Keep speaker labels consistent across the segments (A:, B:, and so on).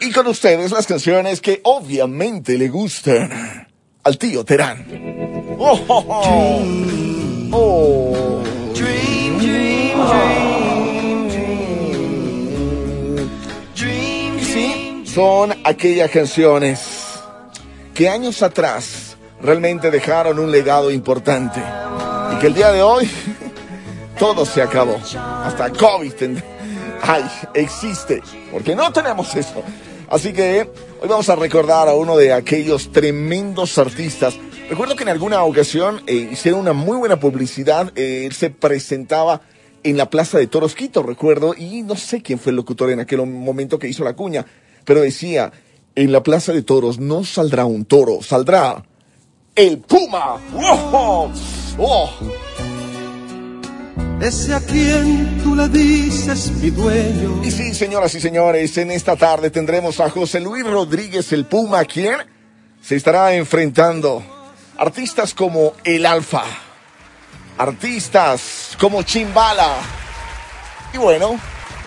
A: Y con ustedes las canciones que obviamente le gustan al tío Terán. Oh, oh, oh. Oh.
B: Dream, dream, dream,
A: Y sí, son aquellas canciones que años atrás realmente dejaron un legado importante. Y que el día de hoy todo se acabó. Hasta COVID ay, existe. Porque no tenemos eso. Así que hoy vamos a recordar a uno de aquellos tremendos artistas. Recuerdo que en alguna ocasión eh, hicieron una muy buena publicidad. eh, él se presentaba en la Plaza de Toros Quito, recuerdo, y no sé quién fue el locutor en aquel momento que hizo la cuña, pero decía, en la Plaza de Toros no saldrá un toro, saldrá el Puma. ¡Oh! ¡Oh!
B: Ese a quien tú le dices mi dueño.
A: Y sí, señoras y señores, en esta tarde tendremos a José Luis Rodríguez el Puma, quien se estará enfrentando artistas como El Alfa, artistas como Chimbala, y bueno,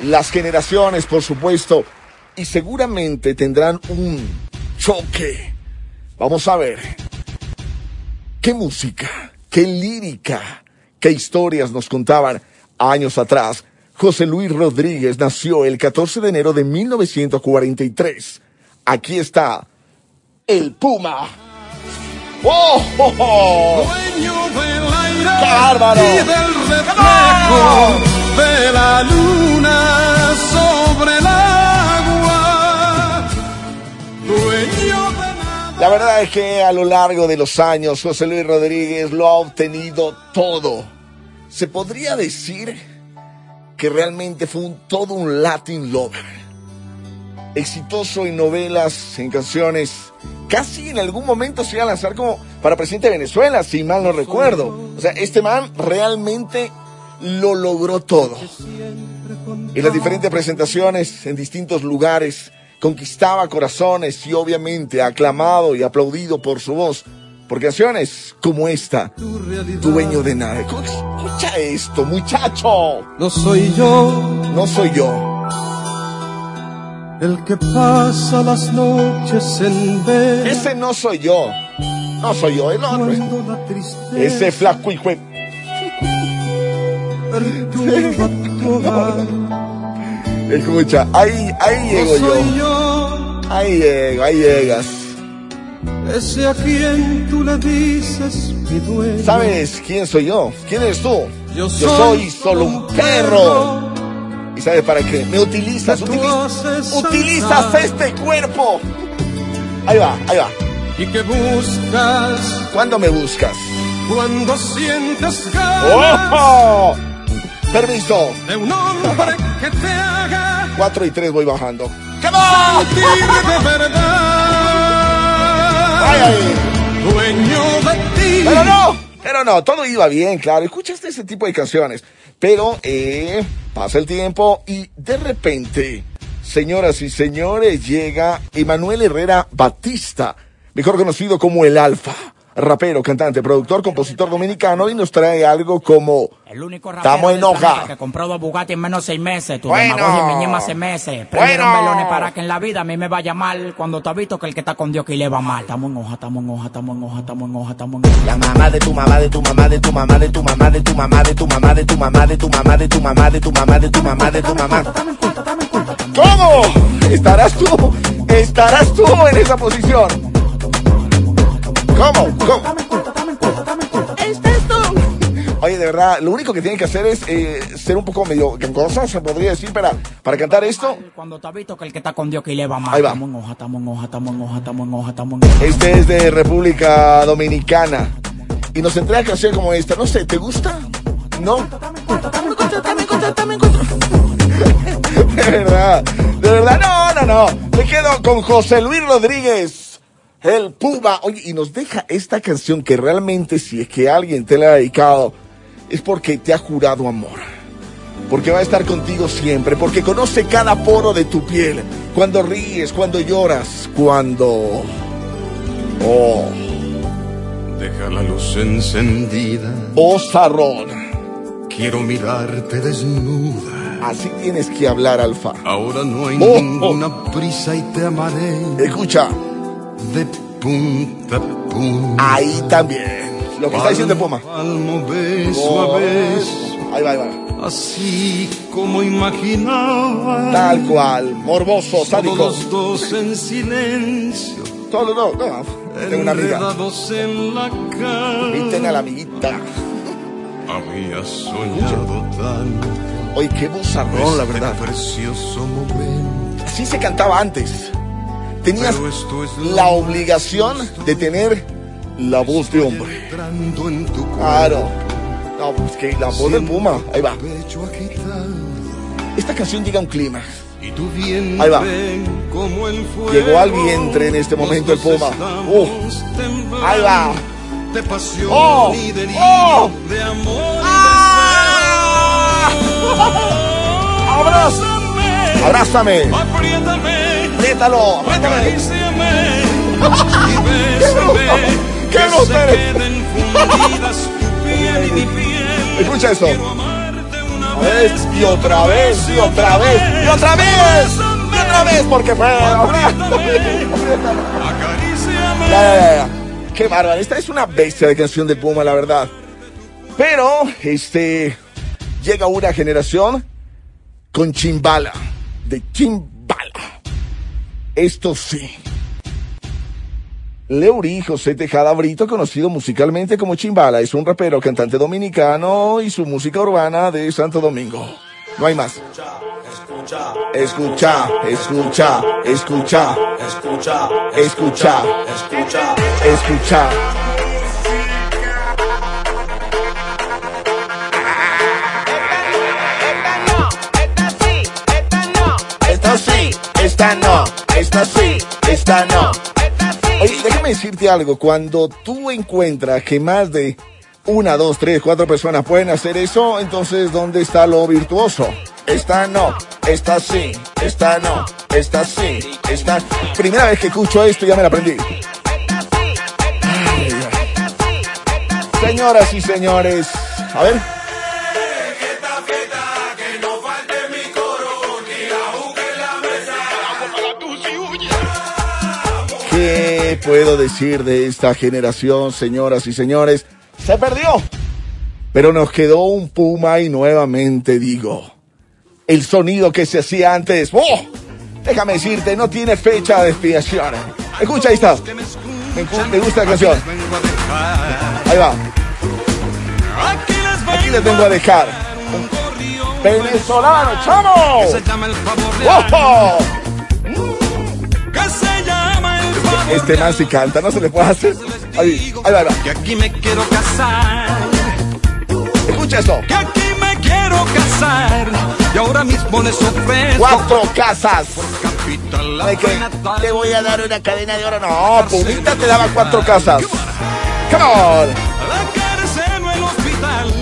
A: las generaciones, por supuesto, y seguramente tendrán un choque. Vamos a ver qué música, qué lírica, qué historias nos contaban años atrás. José Luis Rodríguez nació el 14 de enero de 1943. Aquí está el Puma. ¡Oh! oh, oh!
B: Dueño del aire
A: ¡Qué bárbaro!
B: y del reflejo de la luna
A: verdad es que a lo largo de los años José Luis Rodríguez lo ha obtenido todo. Se podría decir que realmente fue un, todo un Latin lover. Exitoso en novelas, en canciones. Casi en algún momento se iba a lanzar como para presidente de Venezuela, si mal no recuerdo. O sea, este man realmente lo logró todo. En las diferentes presentaciones en distintos lugares, conquistaba corazones y obviamente aclamado y aplaudido por su voz. Por canciones como esta,
B: Tu.
A: Dueño de nada. Escucha esto, muchacho.
B: No soy yo
A: No soy yo.
B: el que pasa las noches en ver.
A: Ese no soy yo. No soy yo, el otro. Ese flaco
B: hogar.
A: Escucha, ahí, ahí
B: No
A: llego
B: soy
A: yo.
B: yo
A: Ahí llego, ahí llegas.
B: ese a quien tú le dices mi dueño.
A: ¿Sabes quién soy yo? ¿Quién eres tú?
B: Yo
A: soy solo un perro. ¿Y sabes para qué? Me utilizas, utilizas, utilizas este cuerpo. Ahí va, ahí va.
B: Y que buscas
A: ¿Cuándo me buscas?
B: cuando sientes ganas
A: ¡Oh! Permiso.
B: de un hombre que te haga
A: 4 y 3 voy bajando. ¡Come on!
B: sentir de verdad.
A: ¡Ay, ay!
B: Dueño de ti.
A: Pero no, pero no, todo iba bien, claro. Escuchaste ese tipo de canciones. Pero eh, pasa el tiempo y de repente, señoras y señores, llega Emanuel Herrera Batista, mejor conocido como el Alfa. Rapero, cantante, productor, compositor dominicano y nos trae algo como
C: El único rapero
A: Estamos en hoja.
C: que compró dos Bugatti en menos de seis meses. Tu
A: Bueno.
C: demagogia me hace meses. Prendieron
A: Bueno.
C: velones para que en la vida a mí me vaya mal. Cuando te has visto que el que está con Dios que le va mal. Estamos en hoja, estamos en hoja, estamos en hoja, estamos en hoja, estamos en hoja.
D: La mamá de tu mamá, de tu mamá, de tu mamá, de tu mamá, de tu mamá, de tu mamá, de tu mamá, de tu mamá, de tu mamá, de tu mamá, de tu mamá, de tu mamá.
A: ¿Cómo? ¿Estarás tú? ¿Estarás tú en esa posición? ¿Cómo? ¿Cómo? Oye, de verdad, lo único que tienen que hacer es eh, ser un poco medio gangosa, se podría decir, para, para cantar esto.
C: Cuando te has visto que el que está con Dios que le va mal.
A: Ahí va. Este es de República Dominicana. Y nos entrega canción como esta. No sé, ¿te gusta? ¿No? De verdad, de verdad, no, no, no. Me quedo con José Luis Rodríguez, el Puma. Oye, y nos deja esta canción que realmente si es que alguien te la ha dedicado, es porque te ha jurado amor. Porque va a estar contigo siempre, porque conoce cada poro de tu piel. Cuando ríes, cuando lloras, cuando... Oh,
B: Deja la luz encendida.
A: oh, Sarrón.
B: Quiero mirarte desnuda.
A: Así tienes que hablar, Alfa.
B: Ahora no hay
A: Oh, oh.
B: ninguna prisa y te amaré
A: Escucha,
B: de punta a punta.
A: ahí también. Lo que está diciendo el Puma.
B: Palmo, beso
A: Oh,
B: a beso,
A: Ahí va, ahí va.
B: así como imaginaba.
A: Tal cual, morboso,
B: Todos
A: sádico.
B: los dos en silencio,
A: Todo, no, no. Tengo una amiga.
B: en la cama.
A: Inviten a la amiguita.
B: Había soñado tanto.
A: Oye, qué bozarrón, la
B: este
A: verdad.
B: precioso momento.
A: Así se cantaba antes. Tenías la obligación de tener la voz de hombre. Claro. No, pues que la voz del Puma. Ahí va. Esta canción llega a un clima. Ahí va. Llegó al vientre en este momento el Puma. Uh. Ahí va.
B: De pasión
A: Oh.
B: y de
A: Oh.
B: de amor
A: ¡Ah!
B: deseo.
A: Abrázame.
B: Y bésame.
A: ¡Qué
B: piel.
A: Escucha vez y otra vez y otra vez y otra vez y otra vez porque fue. Qué bárbaro. Esta es una bestia de canción del Puma, la verdad. Pero, este, llega una generación con chimbala. De chimbala. Esto sí. Leury José Tejada Brito, conocido musicalmente como Chimbala, es un rapero, cantante dominicano y su música urbana de Santo Domingo. No hay más.
E: Escucha,
A: Escucha, escucha, escucha,
E: escucha,
A: escucha,
E: escucha.
A: escucha. Esta sí, esta no, esta sí, esta no. Oye, déjame decirte algo, cuando tú encuentras que más de una, dos, tres, cuatro personas pueden hacer eso, entonces ¿dónde está lo virtuoso? Esta no, esta sí, esta no, esta sí, esta... Primera vez que escucho esto ya me la aprendí. Señoras y señores, a ver. ¿Qué puedo decir de esta generación, señoras y señores? Se perdió. Pero nos quedó un Puma y nuevamente digo, el sonido que se hacía antes, ¡oh! Déjame decirte, no tiene fecha de expiración. Escucha, ahí está. Me, gu- me gusta la canción. Ahí va.
B: Aquí les vengo
A: a dejar.
B: un
A: Venezolano, chamo.
B: se
A: Este man si canta, no se le puede hacer. Ahí, ahí va, ahí va.
B: que aquí me quiero casar
A: Escucha eso.
B: que aquí me quiero casar y ahora mismo les ofrezco
A: Cuatro casas. Ay, que te voy a dar una cadena de oro. No, Pumita te daba cuatro casas. Come on.
B: la cárcel o el hospital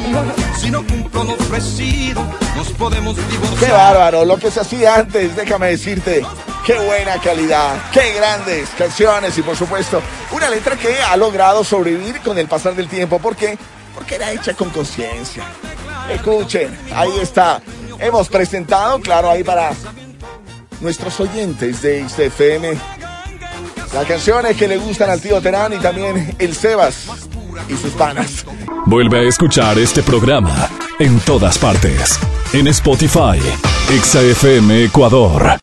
B: si no cumplo lo ofrecido nos podemos divorciar
A: Qué bárbaro, lo que se hacía antes, déjame decirte. Qué buena calidad, qué grandes canciones y por supuesto una letra que ha logrado sobrevivir con el pasar del tiempo. ¿Por qué? Porque era hecha con conciencia. Escuchen, ahí está. Hemos presentado, claro, ahí para nuestros oyentes de XFM las canciones que le gustan al tío Terán y también el Sebas y sus panas.
F: Vuelve a escuchar este programa en todas partes. En Spotify, XFM Ecuador.